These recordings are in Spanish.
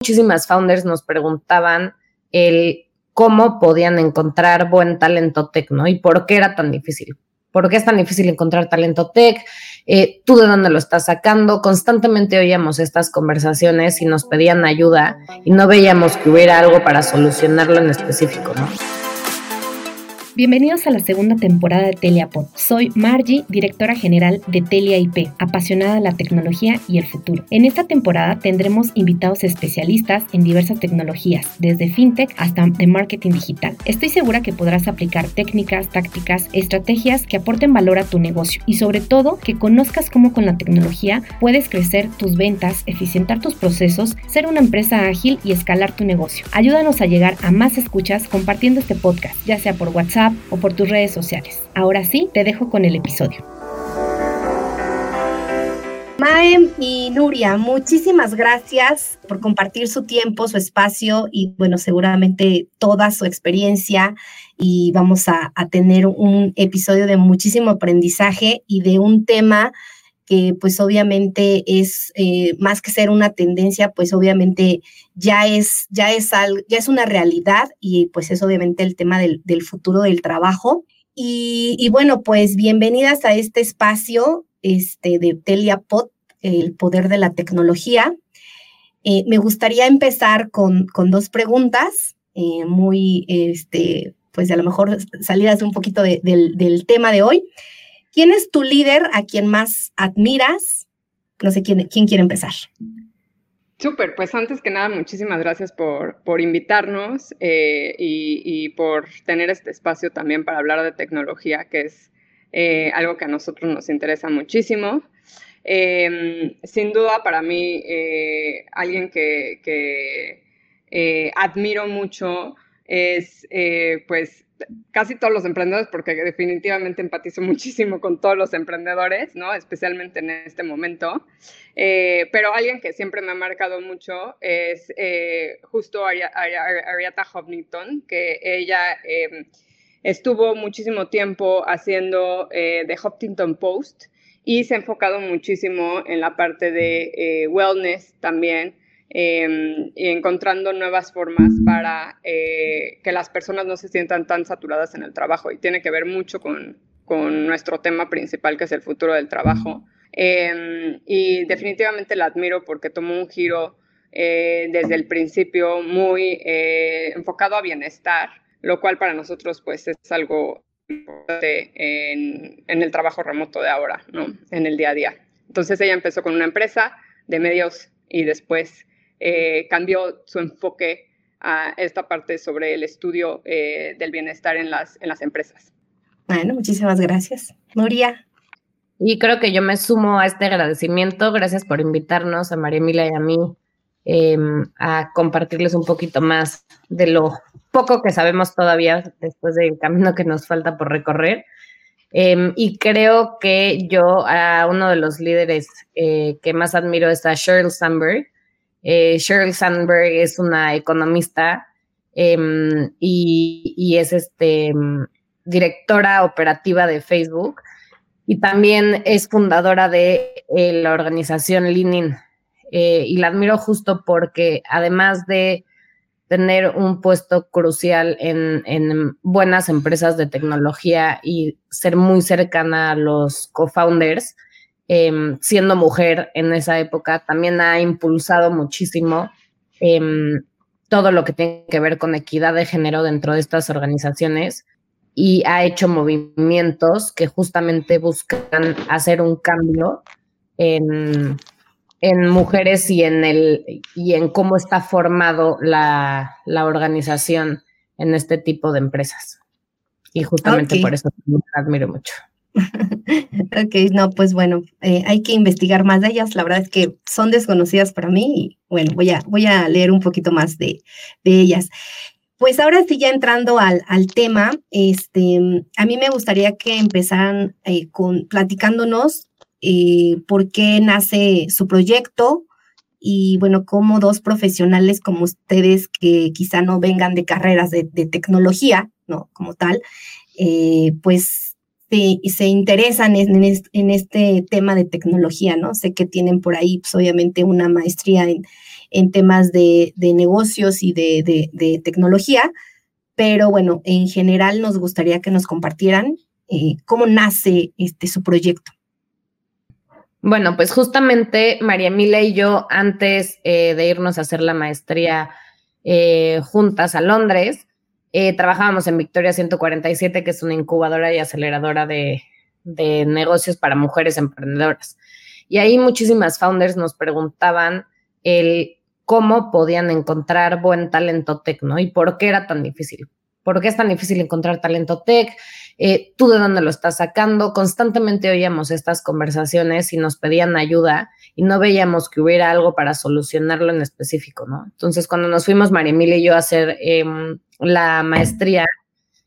muchísimas founders nos preguntaban el cómo podían encontrar buen talento tech, ¿no? Y por qué era tan difícil. ¿Por qué es tan difícil encontrar talento tech? Eh, ¿Tú de dónde lo estás sacando? Constantemente oíamos estas conversaciones y nos pedían ayuda y no veíamos que hubiera algo para solucionarlo en específico, ¿no? Bienvenidos a la segunda temporada de TeliaPod. Soy Margie, directora general de Telia apasionada de la tecnología y el futuro. En esta temporada tendremos invitados especialistas en diversas tecnologías, desde fintech hasta de marketing digital. Estoy segura que podrás aplicar técnicas, tácticas, estrategias que aporten valor a tu negocio y sobre todo que conozcas cómo con la tecnología puedes crecer tus ventas, eficientar tus procesos, ser una empresa ágil y escalar tu negocio. Ayúdanos a llegar a más escuchas compartiendo este podcast, ya sea por WhatsApp, o por tus redes sociales. Ahora sí, te dejo con el episodio. Maem y Nuria, muchísimas gracias por compartir su tiempo, su espacio y bueno, seguramente toda su experiencia y vamos a, tener un episodio de muchísimo aprendizaje y de un tema que pues obviamente es eh, más que ser una tendencia, pues obviamente ya es, ya es algo, ya es una realidad y pues es obviamente el tema del, futuro del trabajo. Y, bueno, pues bienvenidas a este espacio este, de TeliaPod, el poder de la tecnología. Eh, me gustaría empezar con, con dos preguntas eh, muy, este, pues a lo mejor salidas un poquito del, del tema de hoy. ¿Quién es tu líder a quien más admiras? No sé quién, quién quiere empezar. Súper, pues antes que nada, muchísimas gracias por, por invitarnos eh, y, por tener este espacio también para hablar de tecnología, que es eh, algo que a nosotros nos interesa muchísimo. Em, sin duda, para mí, eh, alguien que, que admiro mucho es, pues, casi todos los emprendedores, porque definitivamente empatizo muchísimo con todos los emprendedores, ¿no? Especialmente en este momento. Eh, pero alguien que siempre me ha marcado mucho es eh, justo Ariata Hovnington, que ella em, estuvo muchísimo tiempo haciendo eh, The Huffington Post y se ha enfocado muchísimo en la parte de wellness también Em, y encontrando nuevas formas para eh, que las personas no se sientan tan saturadas en el trabajo. Y tiene que ver mucho con, con nuestro tema principal, que es el futuro del trabajo. Em, y definitivamente la admiro porque tomó un giro eh, desde el principio muy eh, enfocado a bienestar, lo cual para nosotros pues es algo importante en, en el trabajo remoto de ahora, ¿no? En el día a día. Entonces ella empezó con una empresa de medios y después eh, cambió su enfoque a esta parte sobre el estudio eh, del bienestar en las, en las empresas. Bueno, muchísimas gracias. Nuria. Y creo que yo me sumo a este agradecimiento. Gracias por invitarnos a María Emilia y a mí em, a compartirles un poquito más de lo poco que sabemos todavía después del camino que nos falta por recorrer. Em, y creo que yo a uno de los líderes eh, que más admiro es a Sheryl Sandberg, eh, Sheryl Sandberg es una economista em, y, es este, em, directora operativa de Facebook y también es fundadora de eh, la organización Leanin. Eh, y la admiro justo porque además de tener un puesto crucial en, en, buenas empresas de tecnología y ser muy cercana a los co-founders, Em, siendo mujer en esa época, también ha impulsado muchísimo em, todo lo que tiene que ver con equidad de género dentro de estas organizaciones y ha hecho movimientos que justamente buscan hacer un cambio en, en mujeres y en, el, y en cómo está formado la, la organización en este tipo de empresas. Y justamente por eso me admiro mucho. ok, no, pues bueno, eh, hay que investigar más de ellas. La verdad es que son desconocidas para mí y bueno, voy a, voy a leer un poquito más de, ellas. Pues ahora sí, ya entrando al, al, tema, este, a mí me gustaría que empezaran eh, con, platicándonos eh, por qué nace su proyecto y bueno, cómo dos profesionales como ustedes que quizá no vengan de carreras de, tecnología, ¿no? Como tal, pues se, se interesan en, este tema de tecnología, ¿no? Sé que tienen por ahí, pues obviamente, una maestría en, temas de, negocios y de, tecnología, pero bueno, en general nos gustaría que nos compartieran eh, cómo nace este, su proyecto. Bueno, pues justamente María Emilia y yo, antes eh, de irnos a hacer la maestría eh, juntas a Londres, trabajábamos en Victoria 147, que es una incubadora y aceleradora de, de negocios para mujeres emprendedoras. Y ahí muchísimas founders nos preguntaban el cómo podían encontrar buen talento tech, ¿no? Y por qué era tan difícil. ¿Por qué es tan difícil encontrar talento tech? Eh, ¿Tú de dónde lo estás sacando? Constantemente oíamos estas conversaciones y nos pedían ayuda y no veíamos que hubiera algo para solucionarlo en específico, ¿no? Entonces, cuando nos fuimos, María Emilia y yo, a hacer em, la maestría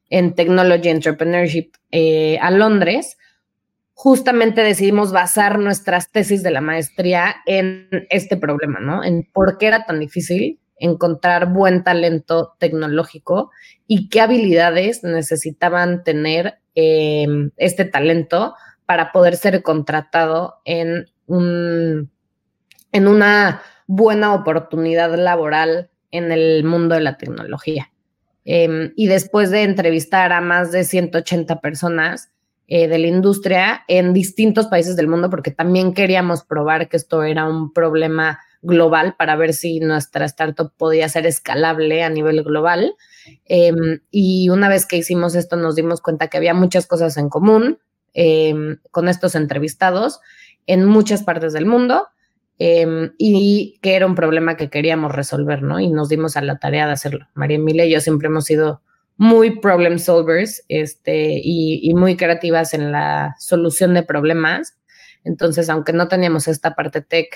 en Technology Entrepreneurship eh, a Londres, justamente decidimos basar nuestras tesis de la maestría en este problema, ¿no? En por qué era tan difícil encontrar buen talento tecnológico y qué habilidades necesitaban tener em, este talento para poder ser contratado en, en una buena oportunidad laboral en el mundo de la tecnología. Em, y después de entrevistar a más de 180 personas, eh, de la industria en distintos países del mundo, porque también queríamos probar que esto era un problema global para ver si nuestra startup podía ser escalable a nivel global. Em, y una vez que hicimos esto, nos dimos cuenta que había muchas cosas en común em, con estos entrevistados en muchas partes del mundo. Em, y que era un problema que queríamos resolver, ¿no? Y nos dimos a la tarea de hacerlo. María Emilia y yo siempre hemos sido muy problem solvers este, y, muy creativas en la solución de problemas. Entonces, aunque no teníamos esta parte tech,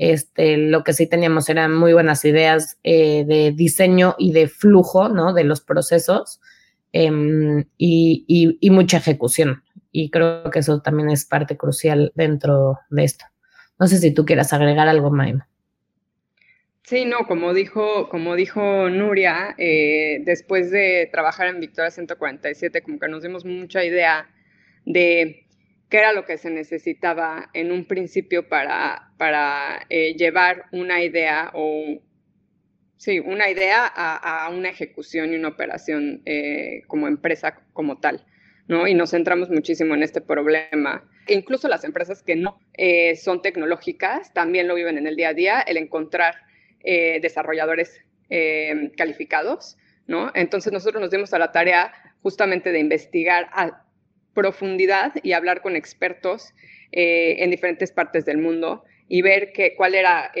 este, lo que sí teníamos eran muy buenas ideas eh, de diseño y de flujo, ¿no? De los procesos em, y, mucha ejecución. Y creo que eso también es parte crucial dentro de esto. No sé si tú quieras agregar algo, Maima. Sí, no, como dijo, como dijo Nuria, eh, después de trabajar en Victoria 147, como que nos dimos mucha idea de qué era lo que se necesitaba en un principio para, para eh, llevar una idea o sí, una idea a, una ejecución y una operación eh, como empresa como tal. ¿no? Y nos centramos muchísimo en este problema. incluso las empresas que no son tecnológicas también lo viven en el día a día, el encontrar eh, desarrolladores eh, calificados, ¿no? Entonces nosotros nos dimos a la tarea justamente de investigar a profundidad y hablar con expertos eh, en diferentes partes del mundo y ver que, cuál, era,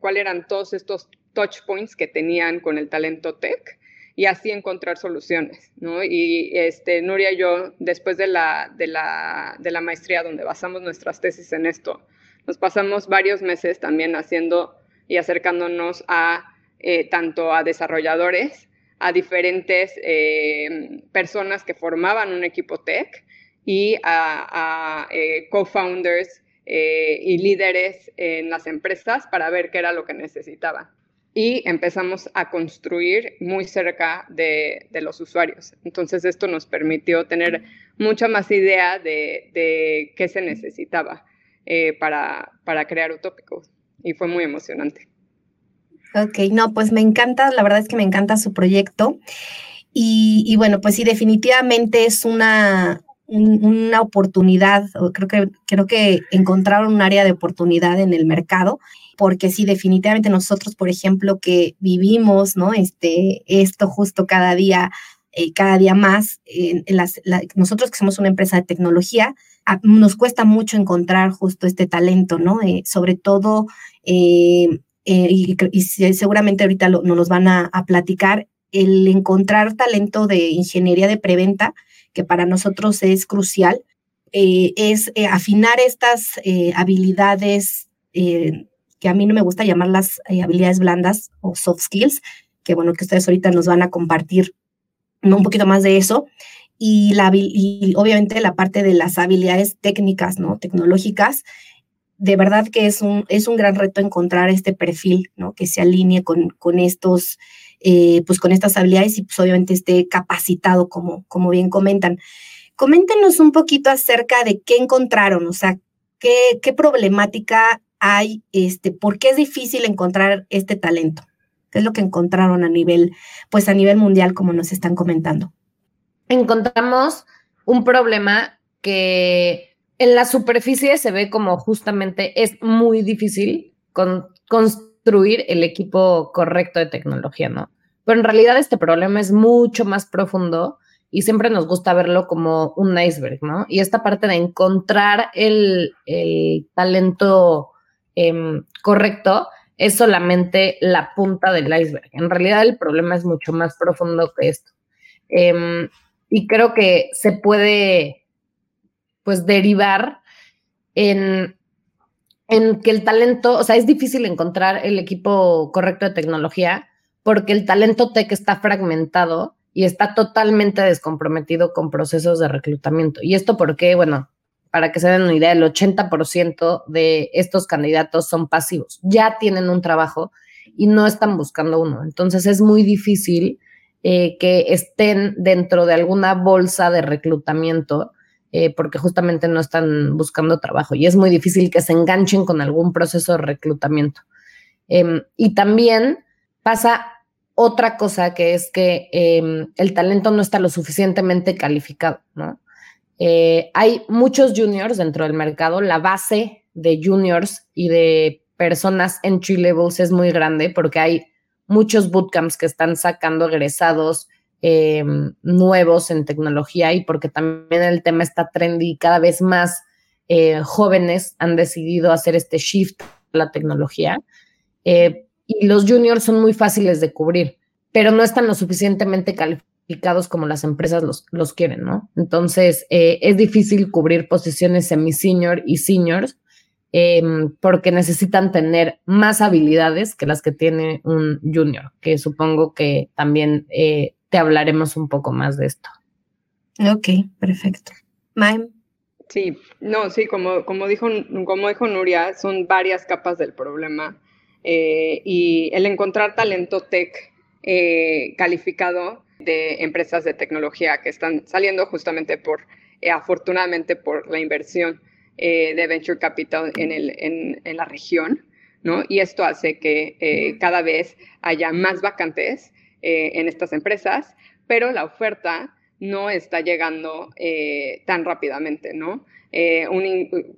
cuál eran todos estos touch points que tenían con el talento tech y así encontrar soluciones, ¿no? Y este, Nuria y yo, después de la, de, la, de la maestría donde basamos nuestras tesis en esto, nos pasamos varios meses también haciendo y acercándonos a eh, tanto a desarrolladores, a diferentes eh, personas que formaban un equipo tech y a, eh, co-founders y líderes en las empresas para ver qué era lo que necesitaban. Y empezamos a construir muy cerca de, los usuarios. Entonces esto nos permitió tener mucha más idea de, qué se necesitaba para, para crear Utópicos y fue muy emocionante. Ok, no, pues me encanta, la verdad es que me encanta su proyecto. Y, bueno, pues sí, definitivamente es una, una oportunidad, creo que, creo que encontraron un área de oportunidad en el mercado, porque sí, definitivamente nosotros, por ejemplo, que vivimos, ¿no? Este, esto justo cada día, eh, cada día más, en, las, nosotros que somos una empresa de tecnología, nos cuesta mucho encontrar justo este talento, ¿no? Eh, sobre todo eh, y, seguramente ahorita nos los van a, platicar, el encontrar talento de ingeniería de preventa, que para nosotros es crucial, eh, es eh, afinar estas habilidades que a mí no me gusta llamarlas habilidades blandas o soft skills, que bueno, que ustedes ahorita nos van a compartir un poquito más de eso. Y, la, y obviamente la parte de las habilidades técnicas, ¿no? Tecnológicas, de verdad que es un, es un gran reto encontrar este perfil, ¿no? Que se alinee con, con estos, eh, pues con estas habilidades y pues obviamente esté capacitado, como, como bien comentan. Coméntenos un poquito acerca de qué encontraron, o sea, qué, qué problemática hay, este, por qué es difícil encontrar este talento. ¿Qué es lo que encontraron a nivel, pues a nivel mundial, como nos están comentando? Encontramos un problema que en la superficie se ve como justamente es muy difícil construir el equipo correcto de tecnología, ¿no? Pero en realidad este problema es mucho más profundo y siempre nos gusta verlo como un iceberg, ¿no? Y esta parte de encontrar el, talento em, correcto es solamente la punta del iceberg. En realidad el problema es mucho más profundo que esto. Em, y creo que se puede, pues, derivar en, en que el talento, o sea, es difícil encontrar el equipo correcto de tecnología porque el talento tech está fragmentado y está totalmente descomprometido con procesos de reclutamiento. Y esto porque, bueno, para que se den una idea, el 80% de estos candidatos son pasivos, ya tienen un trabajo y no están buscando uno. Entonces es muy difícil eh, que estén dentro de alguna bolsa de reclutamiento eh, porque justamente no están buscando trabajo y es muy difícil que se enganchen con algún proceso de reclutamiento. Em, y también pasa otra cosa que es que em, el talento no está lo suficientemente calificado, ¿no? Eh, hay muchos juniors dentro del mercado, la base de juniors y de personas entry levels es muy grande porque hay muchos bootcamps que están sacando egresados em, nuevos en tecnología y porque también el tema está trendy y cada vez más eh, jóvenes han decidido hacer este shift a la tecnología. Eh, y los juniors son muy fáciles de cubrir, pero no están lo suficientemente calificados como las empresas los, los quieren, ¿no? Entonces, eh, es difícil cubrir posiciones semi-senior y seniors em, porque necesitan tener más habilidades que las que tiene un junior, que supongo que también eh, te hablaremos un poco más de esto. Ok, perfecto. Maim. Sí, no, sí, como, como, dijo, como dijo Nuria, son varias capas del problema. Eh, y el encontrar talento tech eh, calificado de empresas de tecnología que están saliendo justamente por, eh, afortunadamente, por la inversión de venture capital en, el, en, en, la región, ¿no? Y esto hace que cada vez haya más vacantes en estas empresas, pero la oferta no está llegando tan rápidamente, ¿no? Eh,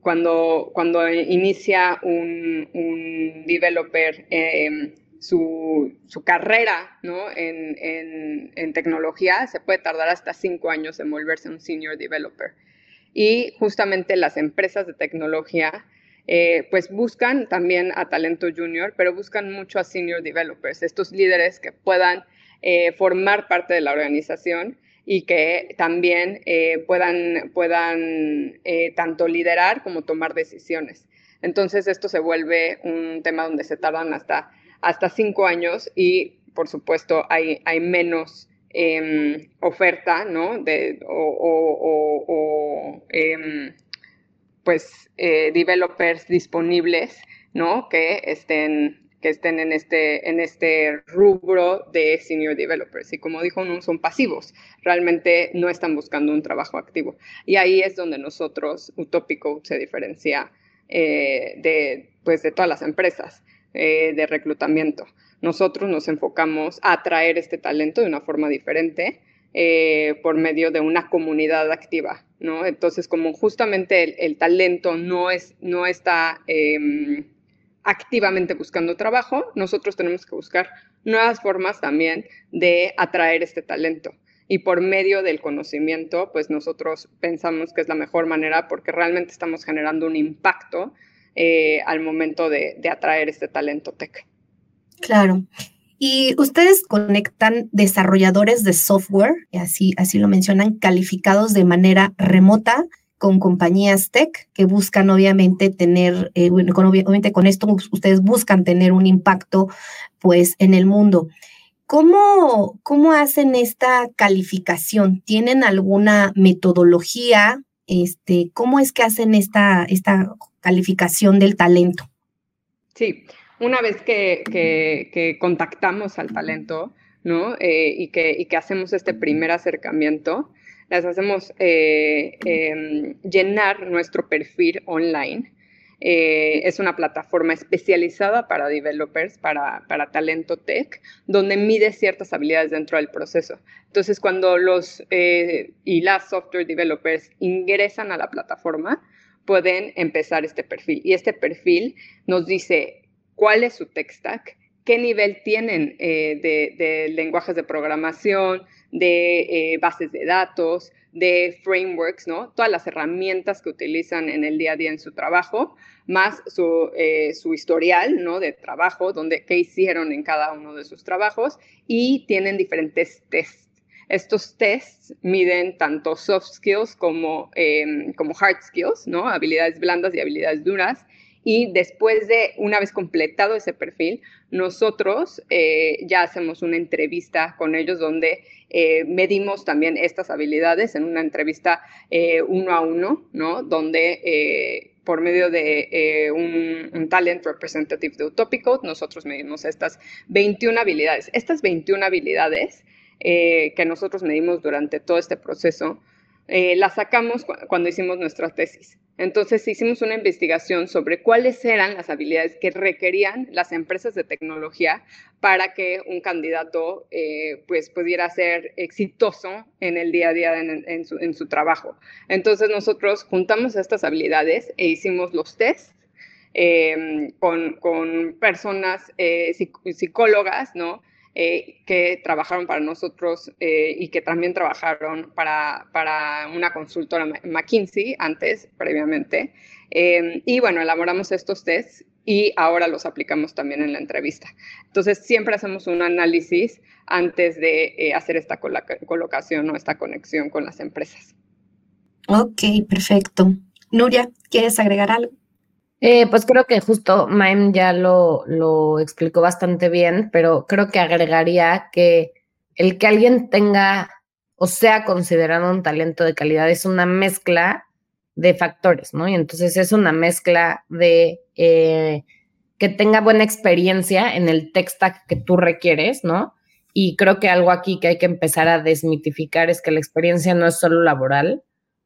cuando, cuando inicia un, un developer em, su, su, carrera ¿no? en, en, en, tecnología, se puede tardar hasta cinco años en volverse un senior developer. Y justamente las empresas de tecnología eh, pues buscan también a talento junior, pero buscan mucho a senior developers, estos líderes que puedan eh, formar parte de la organización y que también eh, puedan, puedan eh, tanto liderar como tomar decisiones. Entonces esto se vuelve un tema donde se tardan hasta, hasta cinco años y por supuesto hay, hay menos em, oferta, ¿no? De, o, em, pues eh, developers disponibles, ¿no? Que estén que estén en este, en este rubro de senior developers. Y como dijo, no son pasivos, realmente no están buscando un trabajo activo. Y ahí es donde nosotros, Utópico, se diferencia eh, de, pues, de todas las empresas eh, de reclutamiento. Nosotros nos enfocamos a atraer este talento de una forma diferente. Eh, por medio de una comunidad activa, ¿no? Entonces, como justamente el, talento no, es, no está em, activamente buscando trabajo, nosotros tenemos que buscar nuevas formas también de atraer este talento. Y por medio del conocimiento, pues nosotros pensamos que es la mejor manera porque realmente estamos generando un impacto eh, al momento de, atraer este talento tech. Claro. Y ustedes conectan desarrolladores de software, así, así lo mencionan, calificados de manera remota con compañías tech que buscan obviamente tener, eh, bueno, obviamente con esto ustedes buscan tener un impacto pues en el mundo. ¿Cómo, ¿Cómo hacen esta calificación? ¿Tienen alguna metodología? Este, ¿Cómo es que hacen esta, esta calificación del talento? Sí, una vez que, que, contactamos al talento, ¿no? Eh, y, que, y que hacemos este primer acercamiento, les hacemos eh, em, llenar nuestro perfil online. Eh, es una plataforma especializada para developers, para, para, talento tech, donde mide ciertas habilidades dentro del proceso. Entonces, cuando los y las software developers ingresan a la plataforma, pueden empezar este perfil. Y este perfil nos dice cuál es su tech stack, qué nivel tienen eh, de, lenguajes de programación, de eh, bases de datos, de frameworks, ¿no? Todas las herramientas que utilizan en el día a día en su trabajo, más su, eh, su historial, ¿no? De trabajo, donde, qué hicieron en cada uno de sus trabajos y tienen diferentes tests. Estos tests miden tanto soft skills como, em, como hard skills, ¿no? Habilidades blandas y habilidades duras y después de, una vez completado ese perfil, nosotros eh, ya hacemos una entrevista con ellos donde eh, medimos también estas habilidades en una entrevista eh, uno a uno, ¿no? Donde por medio de un, talent representative de Utopico, nosotros medimos estas 21 habilidades. Estas 21 habilidades que nosotros medimos durante todo este proceso, las sacamos cuando hicimos nuestra tesis. Entonces hicimos una investigación sobre cuáles eran las habilidades que requerían las empresas de tecnología para que un candidato eh, pues pudiera ser exitoso en el día a día en, su, trabajo. Entonces nosotros juntamos estas habilidades e hicimos los tests eh, con, con, personas eh, psicólogas, ¿no? Eh, que trabajaron para nosotros eh, y que también trabajaron para, para una consultora McKinsey antes, previamente. Em, y bueno, elaboramos estos tests y ahora los aplicamos también en la entrevista. Entonces, siempre hacemos un análisis antes de eh, hacer esta colocación o esta conexión con las empresas. Ok, perfecto. Nuria, ¿quieres agregar algo? Eh, pues creo que justo Maim ya lo, lo explicó bastante bien, pero creo que agregaría que el que alguien tenga o sea considerado un talento de calidad es una mezcla de factores, ¿no? Y entonces es una mezcla de eh, que tenga buena experiencia en el tech stack que tú requieres, ¿no? Y creo que algo aquí que hay que empezar a desmitificar es que la experiencia no es solo laboral,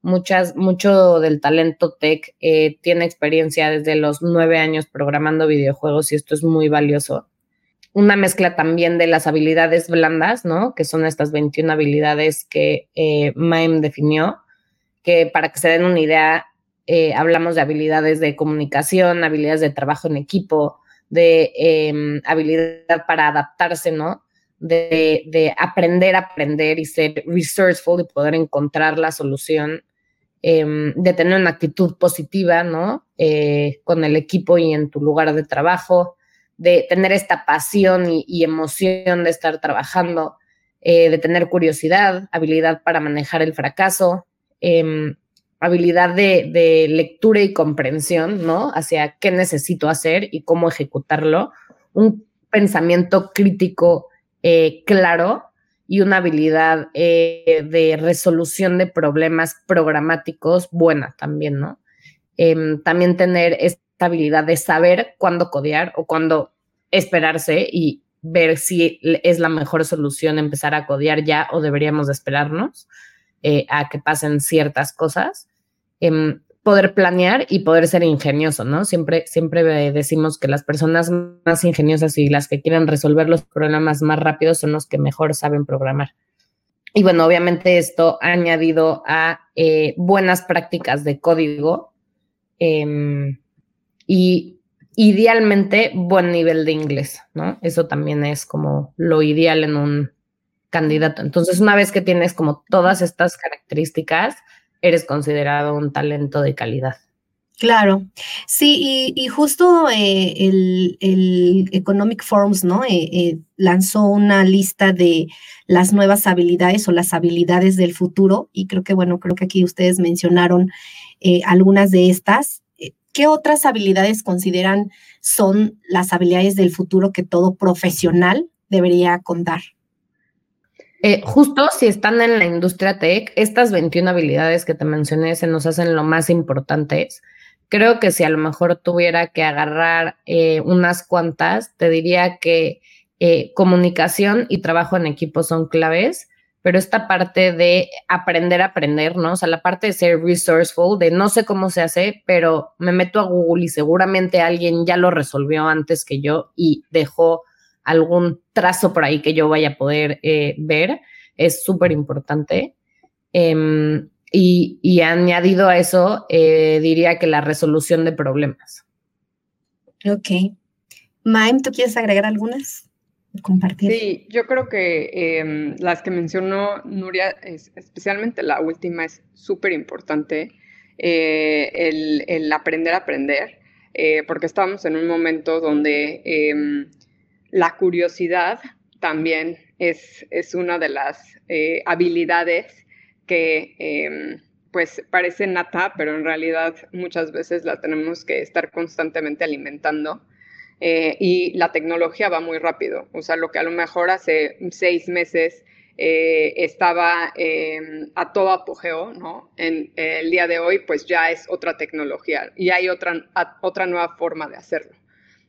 muchas, mucho del talento tech eh, tiene experiencia desde los nueve años programando videojuegos y esto es muy valioso. Una mezcla también de las habilidades blandas, ¿no? Que son estas 21 habilidades que eh, MAEM definió, que para que se den una idea, eh, hablamos de habilidades de comunicación, habilidades de trabajo en equipo, de em, habilidad para adaptarse, ¿no? De, de, aprender a aprender y ser resourceful y poder encontrar la solución Em, de tener una actitud positiva, ¿no? Eh, con el equipo y en tu lugar de trabajo, de tener esta pasión y, emoción de estar trabajando, eh, de tener curiosidad, habilidad para manejar el fracaso, em, habilidad de, lectura y comprensión, ¿no? Hacia qué necesito hacer y cómo ejecutarlo, un pensamiento crítico eh, claro y una habilidad eh, de resolución de problemas programáticos buena también, ¿no? Em, también tener esta habilidad de saber cuándo codear o cuándo esperarse y ver si es la mejor solución empezar a codear ya o deberíamos de esperarnos eh, a que pasen ciertas cosas. Em, poder planear y poder ser ingenioso, ¿no? Siempre, siempre decimos que las personas más ingeniosas y las que quieren resolver los problemas más rápido son los que mejor saben programar. Y bueno, obviamente esto ha añadido a eh, buenas prácticas de código em, y idealmente buen nivel de inglés, ¿no? Eso también es como lo ideal en un candidato. Entonces, una vez que tienes como todas estas características, eres considerado un talento de calidad. Claro, sí, y, justo eh, el, Economic Forums, ¿no? Eh, eh, lanzó una lista de las nuevas habilidades o las habilidades del futuro, y creo que, bueno, creo que aquí ustedes mencionaron algunas de estas. ¿Qué otras habilidades consideran son las habilidades del futuro que todo profesional debería contar? Eh, justo si están en la industria tech, estas 21 habilidades que te mencioné se nos hacen lo más importantes. Creo que si a lo mejor tuviera que agarrar eh, unas cuantas, te diría que eh, comunicación y trabajo en equipo son claves, pero esta parte de aprender a aprender, ¿no? O sea, la parte de ser resourceful, de no sé cómo se hace, pero me meto a Google y seguramente alguien ya lo resolvió antes que yo y dejó algún trazo por ahí que yo vaya a poder eh, ver, es súper importante. Em, y, añadido a eso, eh, diría que la resolución de problemas. Ok. Maim, ¿tú quieres agregar algunas? Compartir. Sí, yo creo que em, las que mencionó Nuria, especialmente la última, es súper importante. Eh, el, aprender a aprender, porque estamos en un momento donde em, la curiosidad también es, es una de las eh, habilidades que em, pues parece nata, pero en realidad muchas veces la tenemos que estar constantemente alimentando. Eh, y la tecnología va muy rápido. O sea, lo que a lo mejor hace seis meses eh, estaba em, a todo apogeo, ¿no? En el día de hoy, pues ya es otra tecnología y hay otra, otra nueva forma de hacerlo.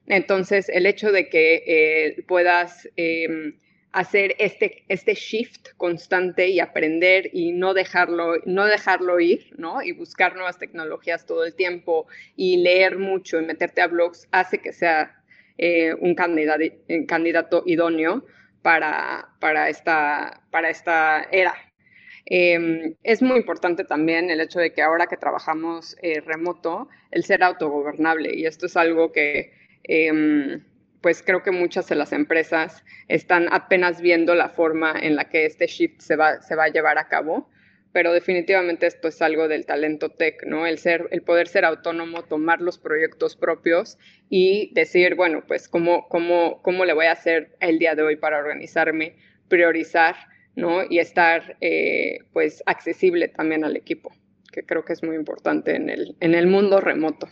Entonces, el hecho de que eh, puedas em, hacer este, este shift constante y aprender y no dejarlo, no dejarlo ir, ¿no? Y buscar nuevas tecnologías todo el tiempo y leer mucho y meterte a blogs hace que sea eh, un candidato, candidato idóneo para, para, esta, para esta era. Em, es muy importante también el hecho de que ahora que trabajamos eh, remoto, el ser autogobernable, y esto es algo que Em, pues creo que muchas de las empresas están apenas viendo la forma en la que este shift se va, se va a llevar a cabo, pero definitivamente esto es algo del talento tech, ¿no? El, ser, el poder ser autónomo, tomar los proyectos propios y decir, bueno, pues cómo, cómo, cómo le voy a hacer el día de hoy para organizarme, priorizar, ¿no? Y estar, eh, pues, accesible también al equipo, que creo que es muy importante en el, en el mundo remoto.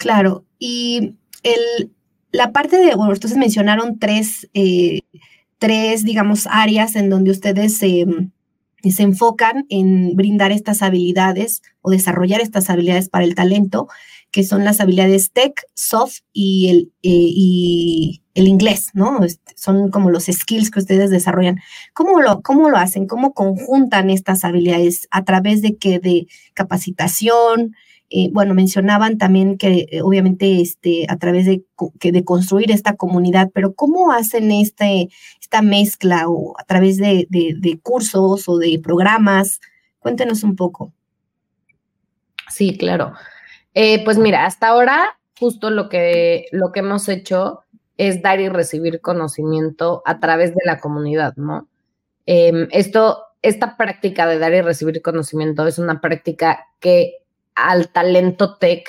Claro, y el, la parte de, bueno, ustedes mencionaron tres, eh, tres, digamos, áreas en donde ustedes se enfocan en brindar estas habilidades o desarrollar estas habilidades para el talento, que son las habilidades tech, soft y el, eh, y el inglés, ¿no? Son como los skills que ustedes desarrollan. ¿Cómo lo, cómo lo hacen? ¿Cómo conjuntan estas habilidades? ¿A través de qué? ¿De capacitación? Eh, bueno, mencionaban también que eh, obviamente este, a través de, que de construir esta comunidad, pero ¿cómo hacen este, esta mezcla o a través de, cursos o de programas? Cuéntenos un poco. Sí, claro. Eh, pues mira, hasta ahora justo lo que, lo que hemos hecho es dar y recibir conocimiento a través de la comunidad, ¿no? Em, esto, esta práctica de dar y recibir conocimiento es una práctica que al talento tech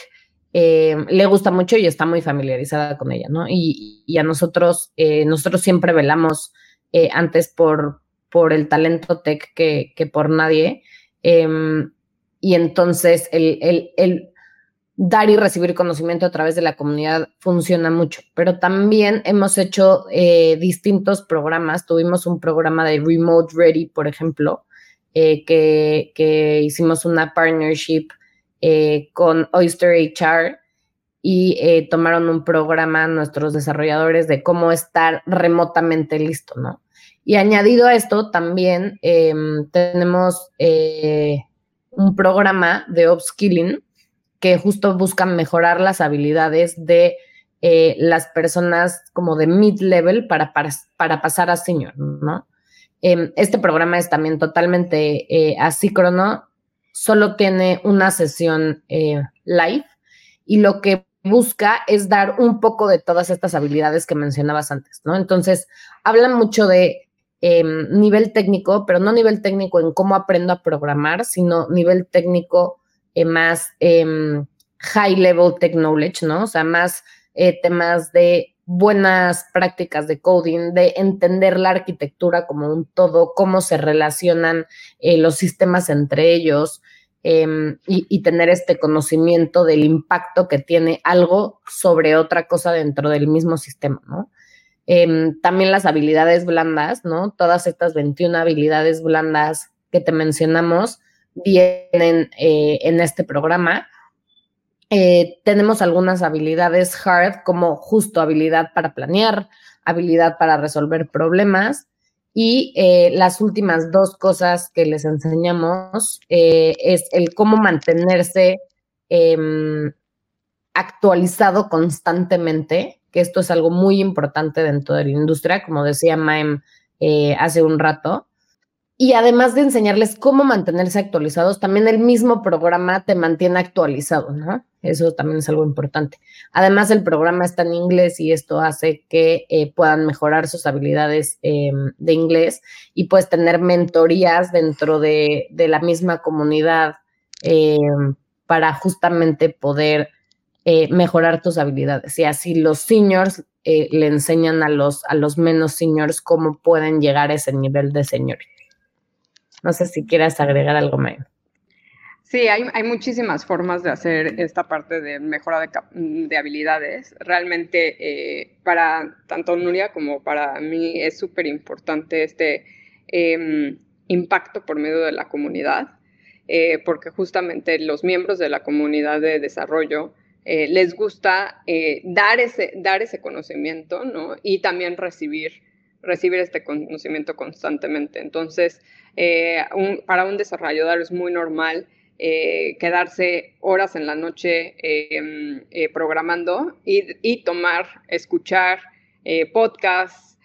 eh, le gusta mucho y está muy familiarizada con ella, ¿no? Y, a nosotros, eh, nosotros siempre velamos eh, antes por, por el talento tech que, por nadie. Em, y entonces el, el, dar y recibir conocimiento a través de la comunidad funciona mucho, pero también hemos hecho distintos programas. Tuvimos un programa de Remote Ready, por ejemplo, que, que hicimos una partnership eh, con Oyster HR y eh, tomaron un programa nuestros desarrolladores de cómo estar remotamente listo, ¿no? Y añadido a esto, también em, tenemos eh, un programa de upskilling que justo busca mejorar las habilidades de las personas como de mid-level para, para, pasar a senior, ¿no? Em, este programa es también totalmente asíncrono solo tiene una sesión eh, live y lo que busca es dar un poco de todas estas habilidades que mencionabas antes, ¿no? Entonces, hablan mucho de em, nivel técnico, pero no nivel técnico en cómo aprendo a programar, sino nivel técnico eh, más em, high level tech knowledge, ¿no? O sea, más eh, temas de buenas prácticas de coding, de entender la arquitectura como un todo, cómo se relacionan eh, los sistemas entre ellos em, y, tener este conocimiento del impacto que tiene algo sobre otra cosa dentro del mismo sistema, ¿no? Em, también las habilidades blandas, ¿no? Todas estas 21 habilidades blandas que te mencionamos vienen eh, en este programa eh, tenemos algunas habilidades hard, como justo habilidad para planear, habilidad para resolver problemas, Y eh, las últimas dos cosas que les enseñamos eh, es el cómo mantenerse em, actualizado constantemente, que esto es algo muy importante dentro de la industria, como decía Maem eh, hace un rato. Y además de enseñarles cómo mantenerse actualizados, también el mismo programa te mantiene actualizado, ¿no? Eso también es algo importante. Además, el programa está en inglés y esto hace que eh, puedan mejorar sus habilidades em, de inglés y puedes tener mentorías dentro de, la misma comunidad em, para justamente poder eh, mejorar tus habilidades. Y así los seniors eh, le enseñan a los, a los menos seniors cómo pueden llegar a ese nivel de senior. No sé si quieras agregar algo, más. Sí, hay, muchísimas formas de hacer esta parte de mejora de, habilidades. Realmente eh, para tanto Nuria como para mí es súper importante este em, impacto por medio de la comunidad, porque justamente los miembros de la comunidad de desarrollo eh, les gusta eh, dar, ese, dar ese conocimiento, ¿no? Y también recibir, recibir este conocimiento constantemente. Entonces, eh, para un desarrollador es muy normal quedarse horas en la noche em, programando y, tomar, escuchar podcasts,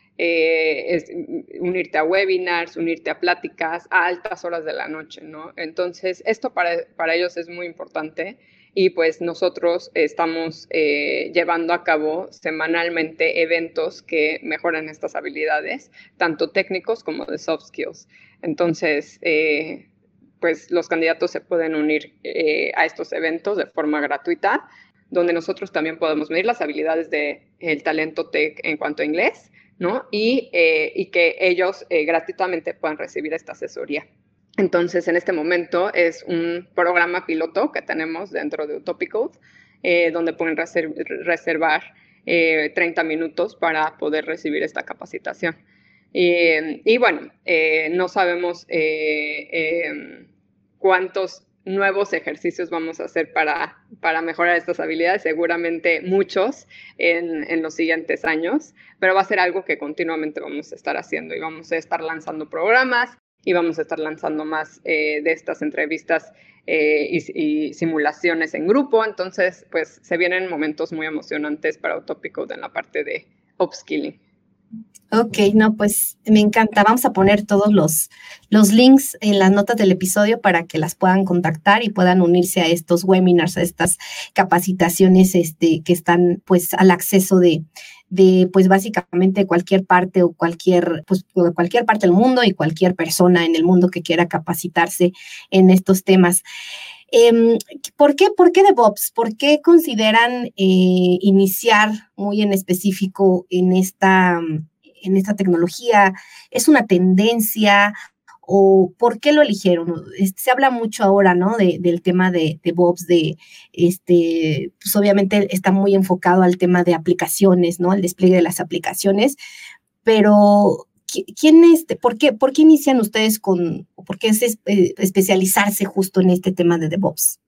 unirte a webinars, unirte a pláticas a altas horas de la noche, ¿no? Entonces, esto para, para ellos es muy importante y pues nosotros estamos eh, llevando a cabo semanalmente eventos que mejoran estas habilidades, tanto técnicos como de soft skills. Entonces, eh, pues los candidatos se pueden unir eh, a estos eventos de forma gratuita, donde nosotros también podemos medir las habilidades del el talento tech en cuanto a inglés, ¿no? Y, y que ellos gratuitamente puedan recibir esta asesoría. Entonces, en este momento es un programa piloto que tenemos dentro de Utopical, eh, donde pueden reservar 30 eh, minutos para poder recibir esta capacitación. y bueno, eh, no sabemos em, cuántos nuevos ejercicios vamos a hacer para, para mejorar estas habilidades, seguramente muchos en, en, los siguientes años, pero va a ser algo que continuamente vamos a estar haciendo y vamos a estar lanzando programas y vamos a estar lanzando más eh, de estas entrevistas eh, y, simulaciones en grupo. Entonces, pues se vienen momentos muy emocionantes para Utopico en la parte de upskilling. Ok, no, pues me encanta. Vamos a poner todos los, los links en las notas del episodio para que las puedan contactar y puedan unirse a estos webinars, a estas capacitaciones este, que están pues al acceso de, de pues básicamente cualquier parte o cualquier, pues cualquier parte del mundo y cualquier persona en el mundo que quiera capacitarse en estos temas. Em, ¿por, qué, ¿Por qué DevOps? ¿Por qué consideran eh, iniciar muy en específico en esta, en esta tecnología? ¿Es una tendencia? o por qué lo eligieron. Se habla mucho ahora, ¿no? del tema de, de de, este, pues obviamente está muy enfocado al tema de aplicaciones, ¿no? Al despliegue de las aplicaciones, pero ¿quién este, por qué, por qué inician ustedes con, por qué es eh, especializarse justo en este tema de DevOps?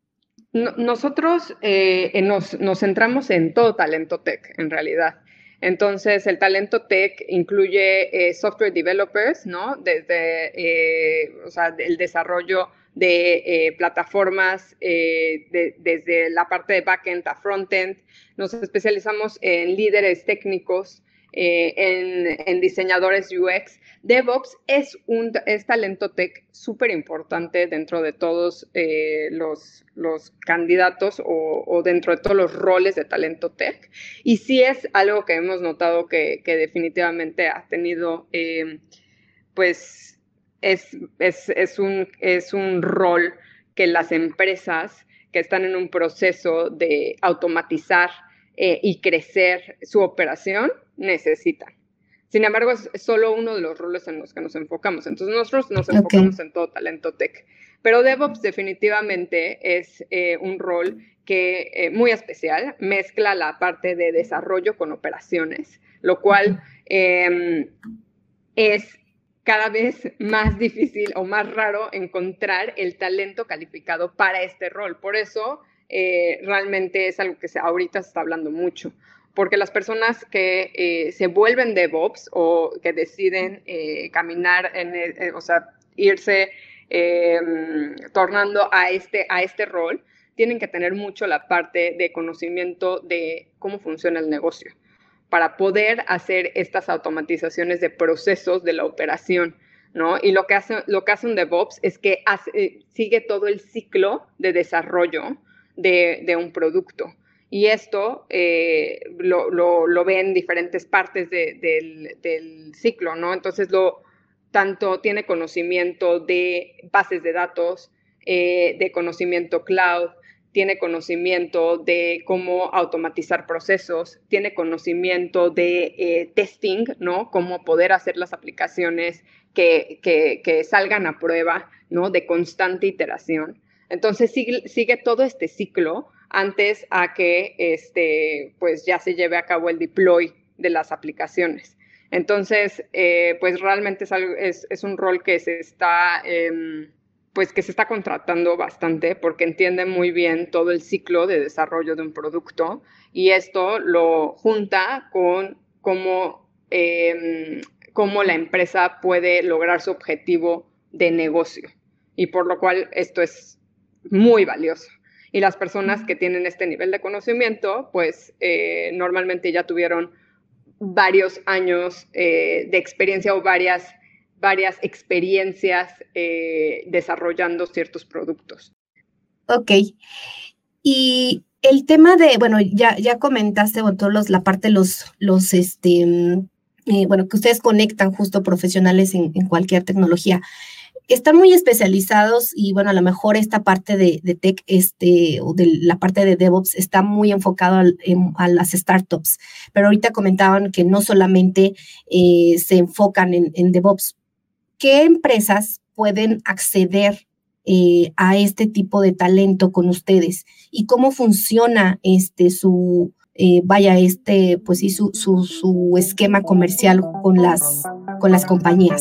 nosotros eh, nos, nos centramos en todo talento tech, en realidad. Entonces, el talento tech incluye eh, software developers, ¿no? Desde, eh, o sea, el desarrollo de eh, plataformas desde la parte de backend a frontend. Nos especializamos en líderes técnicos, en, diseñadores UX DevOps es un talento tech súper importante dentro de todos eh, los, los, candidatos o, dentro de todos los roles de talento tech. Y sí es algo que hemos notado que, definitivamente ha tenido, eh, pues, es, es, un, es un rol que las empresas que están en un proceso de automatizar eh, y crecer su operación necesitan. Sin embargo, es solo uno de los roles en los que nos enfocamos. Entonces, nosotros nos enfocamos en todo talento tech. Pero DevOps definitivamente es eh, un rol que eh, muy especial, mezcla la parte de desarrollo con operaciones, lo cual em, es cada vez más difícil o más raro encontrar el talento calificado para este rol. Por eso, eh, realmente es algo que se, ahorita se está hablando mucho porque las personas que eh, se vuelven DevOps o que deciden eh, caminar, en, o sea, irse em, tornando a este, a este rol, tienen que tener mucho la parte de conocimiento de cómo funciona el negocio para poder hacer estas automatizaciones de procesos de la operación. ¿no? Y lo que hace, lo que hace un DevOps es que eh, sigue todo el ciclo de desarrollo de, un producto. Y esto eh, lo, lo, ve en diferentes partes del, ciclo, ¿no? Entonces, lo, tanto tiene conocimiento de bases de datos, eh, de conocimiento cloud, tiene conocimiento de cómo automatizar procesos, tiene conocimiento de testing, ¿no? Cómo poder hacer las aplicaciones que, salgan a prueba, ¿no? De constante iteración. Entonces sigue, todo este ciclo antes a que este, pues ya se lleve a cabo el deploy de las aplicaciones. Entonces, eh, pues realmente es, es, un rol que se está, em, pues que se está contratando bastante porque entiende muy bien todo el ciclo de desarrollo de un producto y esto lo junta con cómo em, cómo la empresa puede lograr su objetivo de negocio. Y por lo cual esto es muy valioso. Y las personas que tienen este nivel de conocimiento, pues eh, normalmente ya tuvieron varios años eh, de experiencia o varias, varias experiencias eh, desarrollando ciertos productos. Ok. Y el tema de, bueno, ya, ya comentaste, bueno, todos la parte de los, los, este, eh, bueno, que ustedes conectan justo profesionales en, cualquier tecnología. Están muy especializados y bueno, a lo mejor esta parte de, tech, este, o de la parte de DevOps está muy enfocado a las startups, pero ahorita comentaban que no solamente eh, se enfocan en, DevOps. ¿Qué empresas pueden acceder eh, a este tipo de talento con ustedes y cómo funciona este su eh, vaya este, pues sí, su, su, esquema comercial con las, con las compañías.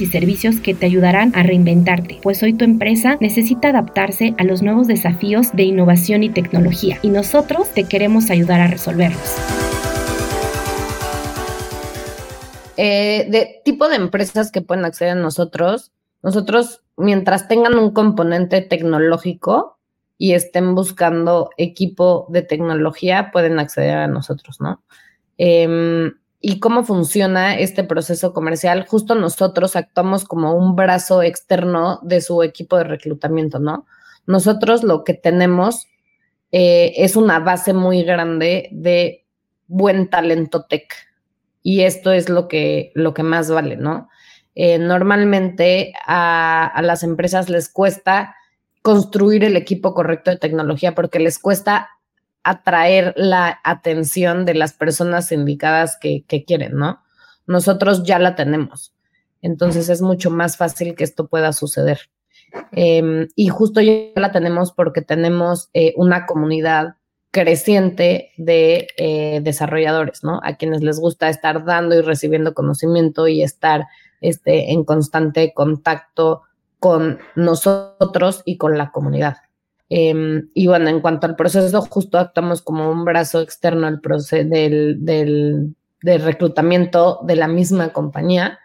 y servicios que te ayudarán a reinventarte, pues hoy tu empresa necesita adaptarse a los nuevos desafíos de innovación y tecnología y nosotros te queremos ayudar a resolverlos. Eh, de tipo de empresas que pueden acceder a nosotros, nosotros mientras tengan un componente tecnológico y estén buscando equipo de tecnología, pueden acceder a nosotros, ¿no? Em, y cómo funciona este proceso comercial, justo nosotros actuamos como un brazo externo de su equipo de reclutamiento, ¿no? Nosotros lo que tenemos eh, es una base muy grande de buen talento tech y esto es lo que, lo que más vale, ¿no? Eh, normalmente a, a las empresas les cuesta construir el equipo correcto de tecnología porque les cuesta atraer la atención de las personas indicadas que, quieren, ¿no? Nosotros ya la tenemos. Entonces es mucho más fácil que esto pueda suceder. Em, y justo ya la tenemos porque tenemos eh, una comunidad creciente de eh, desarrolladores, ¿no? A quienes les gusta estar dando y recibiendo conocimiento y estar este, en constante contacto con nosotros y con la comunidad. Em, y bueno, en cuanto al proceso, justo actuamos como un brazo externo al proceso del, del, reclutamiento de la misma compañía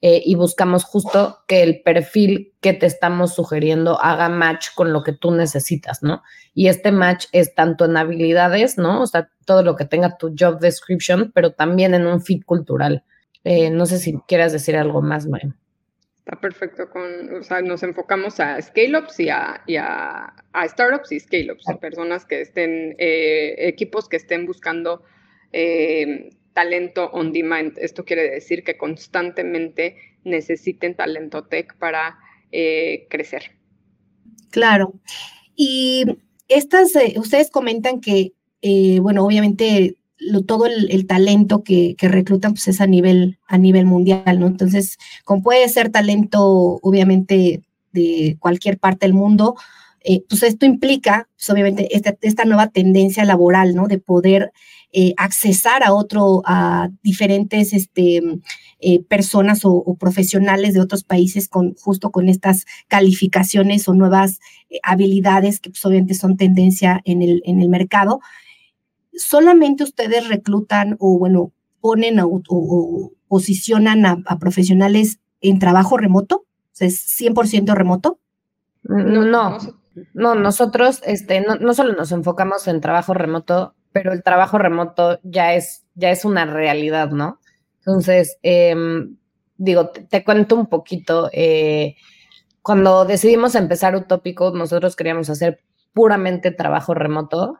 eh, y buscamos justo que el perfil que te estamos sugiriendo haga match con lo que tú necesitas, ¿no? Y este match es tanto en habilidades, ¿no? O sea, todo lo que tenga tu job description, pero también en un fit cultural. Eh, no sé si quieras decir algo más, Maya. Está perfecto con, o sea, nos enfocamos a scale-ups y, a, a, startups y scale-ups, personas que estén, eh, equipos que estén buscando eh, talento on demand. Esto quiere decir que constantemente necesiten talento tech para eh, crecer. Claro. Y estas, ustedes comentan que, bueno, obviamente todo el, talento que, reclutan pues es a nivel, a nivel mundial, ¿no? Entonces, como puede ser talento, obviamente, de cualquier parte del mundo, eh, pues esto implica, pues obviamente, esta, nueva tendencia laboral, ¿no? De poder eh, accesar a otro, a diferentes este, eh, personas o, profesionales de otros países con justo con estas calificaciones o nuevas habilidades que pues, obviamente son tendencia en el, en el mercado solamente ustedes reclutan o, bueno, ponen o, posicionan a, profesionales en trabajo remoto? O sea, ¿Es 100% remoto? No, no, no, nosotros este, no, no, solo nos enfocamos en trabajo remoto, pero el trabajo remoto ya es, ya es una realidad, ¿no? Entonces, em, digo, te, cuento un poquito. Eh, cuando decidimos empezar Utópico, nosotros queríamos hacer puramente trabajo remoto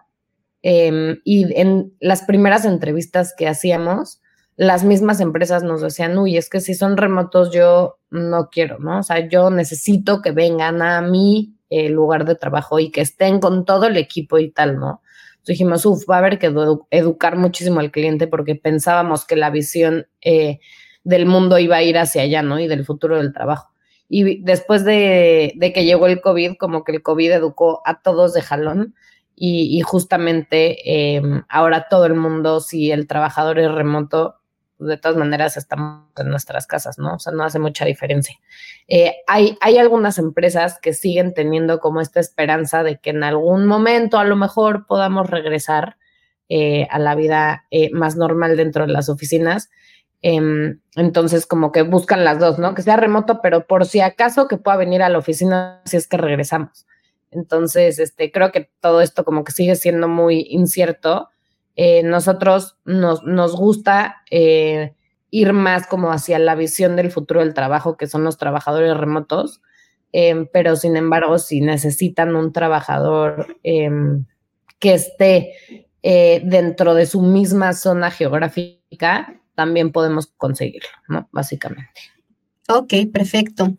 Em, y en las primeras entrevistas que hacíamos, las mismas empresas nos decían, uy, es que si son remotos yo no quiero, ¿no? O sea, yo necesito que vengan a mi eh, lugar de trabajo y que estén con todo el equipo y tal, ¿no? Entonces dijimos, uff, va a haber que educar muchísimo al cliente porque pensábamos que la visión eh, del mundo iba a ir hacia allá, ¿no? Y del futuro del trabajo. Y después de, de que llegó el COVID, como que el COVID educó a todos de jalón y, justamente em, ahora todo el mundo, si el trabajador es remoto, de todas maneras estamos en nuestras casas, ¿no? O sea, no hace mucha diferencia. Eh, hay, hay algunas empresas que siguen teniendo como esta esperanza de que en algún momento a lo mejor podamos regresar eh, a la vida eh, más normal dentro de las oficinas. Em, entonces, como que buscan las dos, ¿no? Que sea remoto, pero por si acaso que pueda venir a la oficina si es que regresamos. Entonces, este, creo que todo esto como que sigue siendo muy incierto. Eh, nosotros nos, nos gusta eh, ir más como hacia la visión del futuro del trabajo, que son los trabajadores remotos, em, pero sin embargo, si necesitan un trabajador em, que esté eh, dentro de su misma zona geográfica, también podemos conseguirlo, ¿no? Básicamente. Ok, perfecto.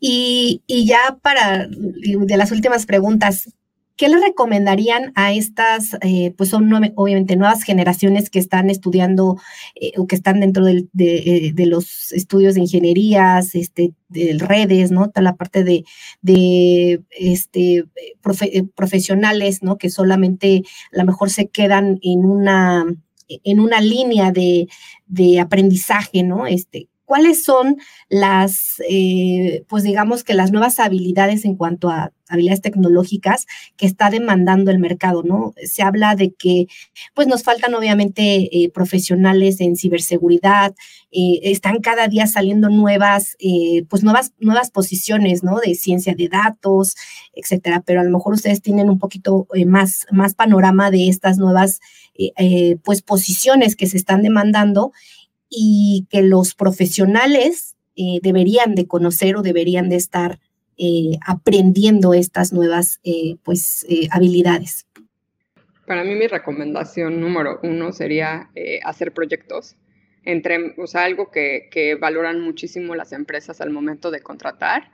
Y, ya para de las últimas preguntas, ¿qué le recomendarían a estas, eh, pues son obviamente nuevas generaciones que están estudiando eh, o que están dentro eh, de, los estudios de ingenierías, este, de redes, ¿no? Toda la parte de, de este, profesionales, ¿no? Que solamente a lo mejor se quedan en una en una línea de, de aprendizaje, ¿no? Este, ¿Cuáles son las, eh, pues digamos que las nuevas habilidades en cuanto a habilidades tecnológicas que está demandando el mercado, ¿no? Se habla de que, pues nos faltan obviamente eh, profesionales en ciberseguridad, eh, están cada día saliendo nuevas, pues nuevas, nuevas posiciones, ¿no? De ciencia de datos, etcétera, pero a lo mejor ustedes tienen un poquito más, más panorama de estas nuevas, pues posiciones que se están demandando y que los profesionales eh, deberían de conocer o deberían de estar eh, aprendiendo estas nuevas eh, pues, habilidades. Para mí mi recomendación número uno sería hacer proyectos. Entre, o sea, algo que, que, valoran muchísimo las empresas al momento de contratar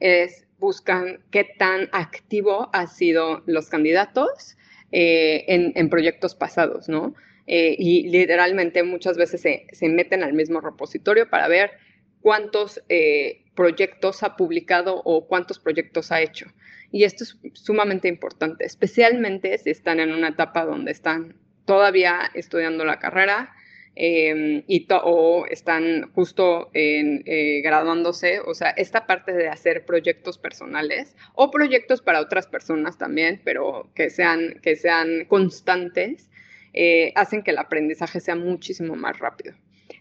es buscan qué tan activo han sido los candidatos en, en proyectos pasados, ¿no? Eh, y literalmente muchas veces se, meten al mismo repositorio para ver cuántos eh, proyectos ha publicado o cuántos proyectos ha hecho. Y esto es sumamente importante, especialmente si están en una etapa donde están todavía estudiando la carrera em, y o están justo en, eh, graduándose. O sea, esta parte de hacer proyectos personales o proyectos para otras personas también, pero que sean, que sean constantes eh, hacen que el aprendizaje sea muchísimo más rápido.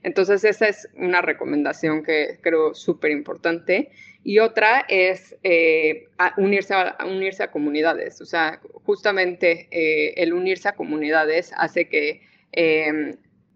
Entonces, esa es una recomendación que creo súper importante. Y otra es eh, unirse, a, unirse a comunidades. O sea, justamente eh, el unirse a comunidades hace que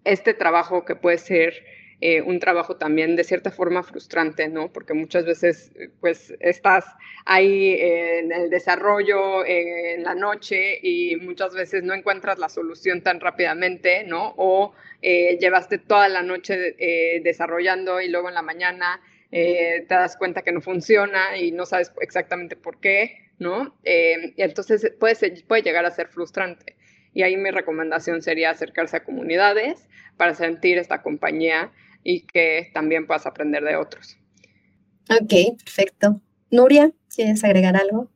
este trabajo que puede ser eh, un trabajo también de cierta forma frustrante, ¿no? Porque muchas veces, pues, estás ahí en el desarrollo en la noche y muchas veces no encuentras la solución tan rápidamente, ¿no? O eh, llevaste toda la noche eh, desarrollando y luego en la mañana te das cuenta que no funciona y no sabes exactamente por qué, ¿no? Eh, y entonces puede, puede llegar a ser frustrante. Y ahí mi recomendación sería acercarse a comunidades para sentir esta compañía y que también puedas aprender de otros. Ok, perfecto. Nuria, ¿quieres agregar algo?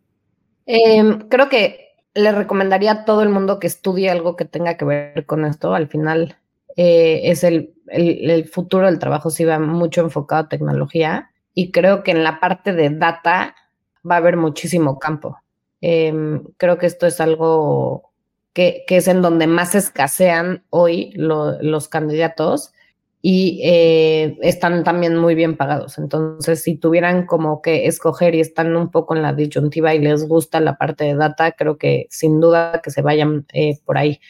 Em, creo que le recomendaría a todo el mundo que estudie algo que tenga que ver con esto. Al final eh, es el, el, futuro del trabajo, si va mucho enfocado a tecnología y creo que en la parte de data va a haber muchísimo campo. Em, creo que esto es algo que, que, es en donde más escasean hoy los candidatos y eh, están también muy bien pagados. Entonces, si tuvieran como que escoger y están un poco en la disyuntiva y les gusta la parte de data, creo que sin duda que se vayan eh, por ahí.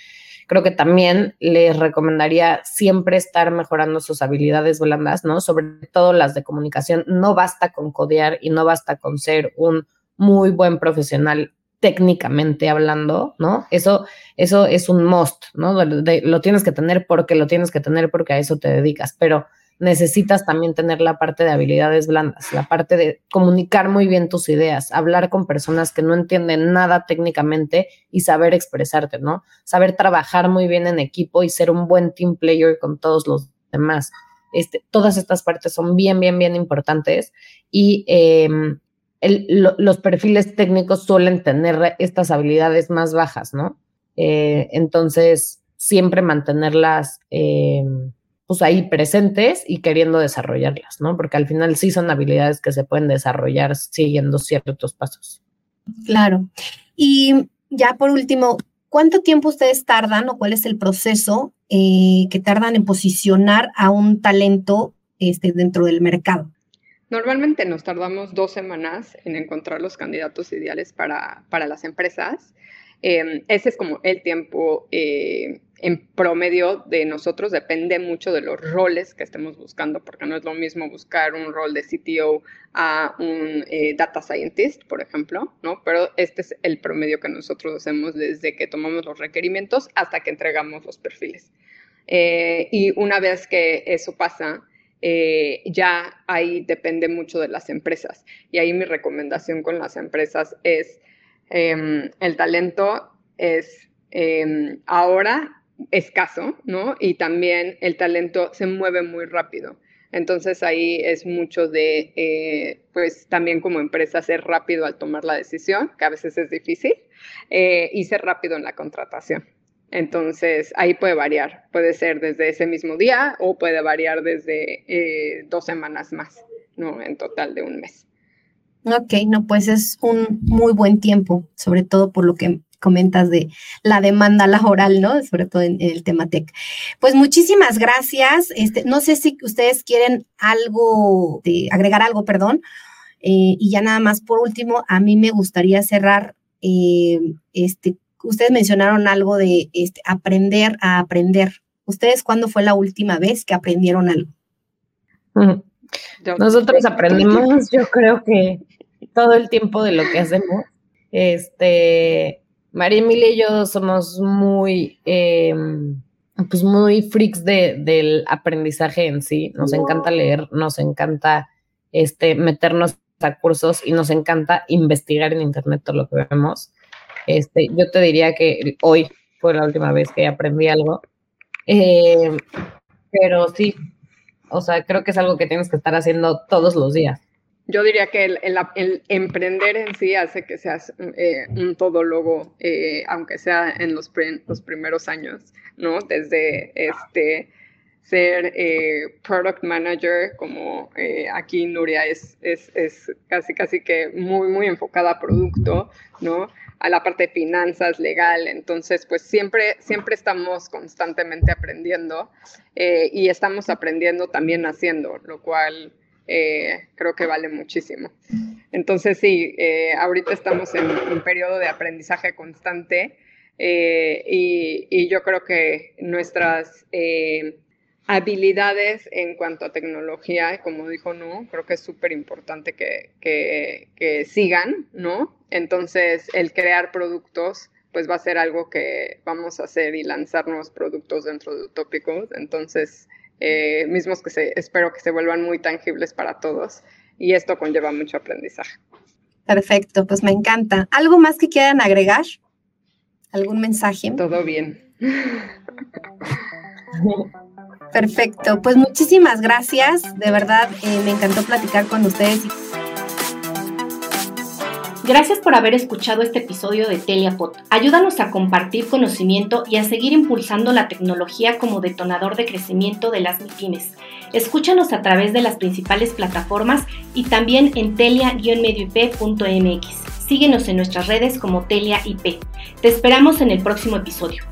Creo que también les recomendaría siempre estar mejorando sus habilidades blandas, ¿no? Sobre todo las de comunicación. No basta con codear y no basta con ser un muy buen profesional técnicamente hablando, ¿no? Eso, eso es un must, ¿no? lo tienes que tener porque lo tienes que tener porque a eso te dedicas, pero necesitas también tener la parte de habilidades blandas, la parte de comunicar muy bien tus ideas, hablar con personas que no entienden nada técnicamente y saber expresarte, ¿no? Saber trabajar muy bien en equipo y ser un buen team player con todos los demás. Este, todas estas partes son bien, bien, bien importantes y em, los perfiles técnicos suelen tener estas habilidades más bajas, ¿no? Eh, entonces, siempre mantenerlas eh, pues ahí presentes y queriendo desarrollarlas, ¿no? Porque al final sí son habilidades que se pueden desarrollar siguiendo ciertos pasos. Claro. Y ya por último, ¿cuánto tiempo ustedes tardan o cuál es el proceso eh, que tardan en posicionar a un talento este, dentro del mercado? Normalmente nos tardamos dos semanas en encontrar los candidatos ideales para, las empresas. Em, ese es como el tiempo eh, en promedio de nosotros, depende mucho de los roles que estemos buscando, porque no es lo mismo buscar un rol de CTO a un eh, data scientist, por ejemplo, ¿no? Pero este es el promedio que nosotros hacemos desde que tomamos los requerimientos hasta que entregamos los perfiles. Eh, y una vez que eso pasa, eh, ya ahí depende mucho de las empresas. Y ahí mi recomendación con las empresas es, em, el talento es em, ahora escaso, ¿no? Y también el talento se mueve muy rápido. Entonces ahí es mucho de, eh, pues también como empresa ser rápido al tomar la decisión, que a veces es difícil, eh, y ser rápido en la contratación. Entonces, ahí puede variar. Puede ser desde ese mismo día o puede variar desde eh, dos semanas más, ¿no? En total de un mes. Ok, no, pues es un muy buen tiempo, sobre todo por lo que comentas de la demanda laboral, ¿no? Sobre todo en, el tema tech. Pues muchísimas gracias. Este, no sé si ustedes quieren algo, de, agregar algo, perdón. Eh, y ya nada más por último, a mí me gustaría cerrar eh, este ustedes mencionaron algo de este, aprender a aprender. ¿Ustedes cuándo fue la última vez que aprendieron algo? Nosotros aprendimos, yo creo que todo el tiempo de lo que hacemos. Este, María Emilia y yo somos muy, em, pues muy freaks de, del aprendizaje en sí. Nos encanta leer, nos encanta este, meternos a cursos y nos encanta investigar en internet todo lo que vemos. Este, yo te diría que hoy fue la última vez que aprendí algo. Eh, pero sí, o sea, creo que es algo que tienes que estar haciendo todos los días. Yo diría que el, emprender en sí hace que seas eh, un todólogo, eh, aunque sea en los, los primeros años, ¿no? Desde este ser product manager, como aquí Nuria es, es, es, casi, casi que muy, muy enfocada a producto, ¿no? a la parte de finanzas, legal. Entonces, pues siempre, siempre estamos constantemente aprendiendo eh, y estamos aprendiendo también haciendo, lo cual eh, creo que vale muchísimo. Entonces, sí, eh, ahorita estamos en un periodo de aprendizaje constante y, y, yo creo que nuestras habilidades en cuanto a tecnología, como dijo No, creo que es súper importante que, que, sigan, ¿no? Entonces, el crear productos, pues va a ser algo que vamos a hacer y lanzar nuevos productos dentro de Utópicos. Entonces, eh, mismos que se, espero que se vuelvan muy tangibles para todos. Y esto conlleva mucho aprendizaje. Perfecto, pues me encanta. ¿Algo más que quieran agregar? ¿Algún mensaje? Todo bien. Perfecto, pues muchísimas gracias. De verdad, eh, me encantó platicar con ustedes. Gracias por haber escuchado este episodio de Teliapod. Ayúdanos a compartir conocimiento y a seguir impulsando la tecnología como detonador de crecimiento de las MIPIMES. Escúchanos a través de las principales plataformas y también en telia-medioip.mx. Síguenos en nuestras redes como Telia IP. Te esperamos en el próximo episodio.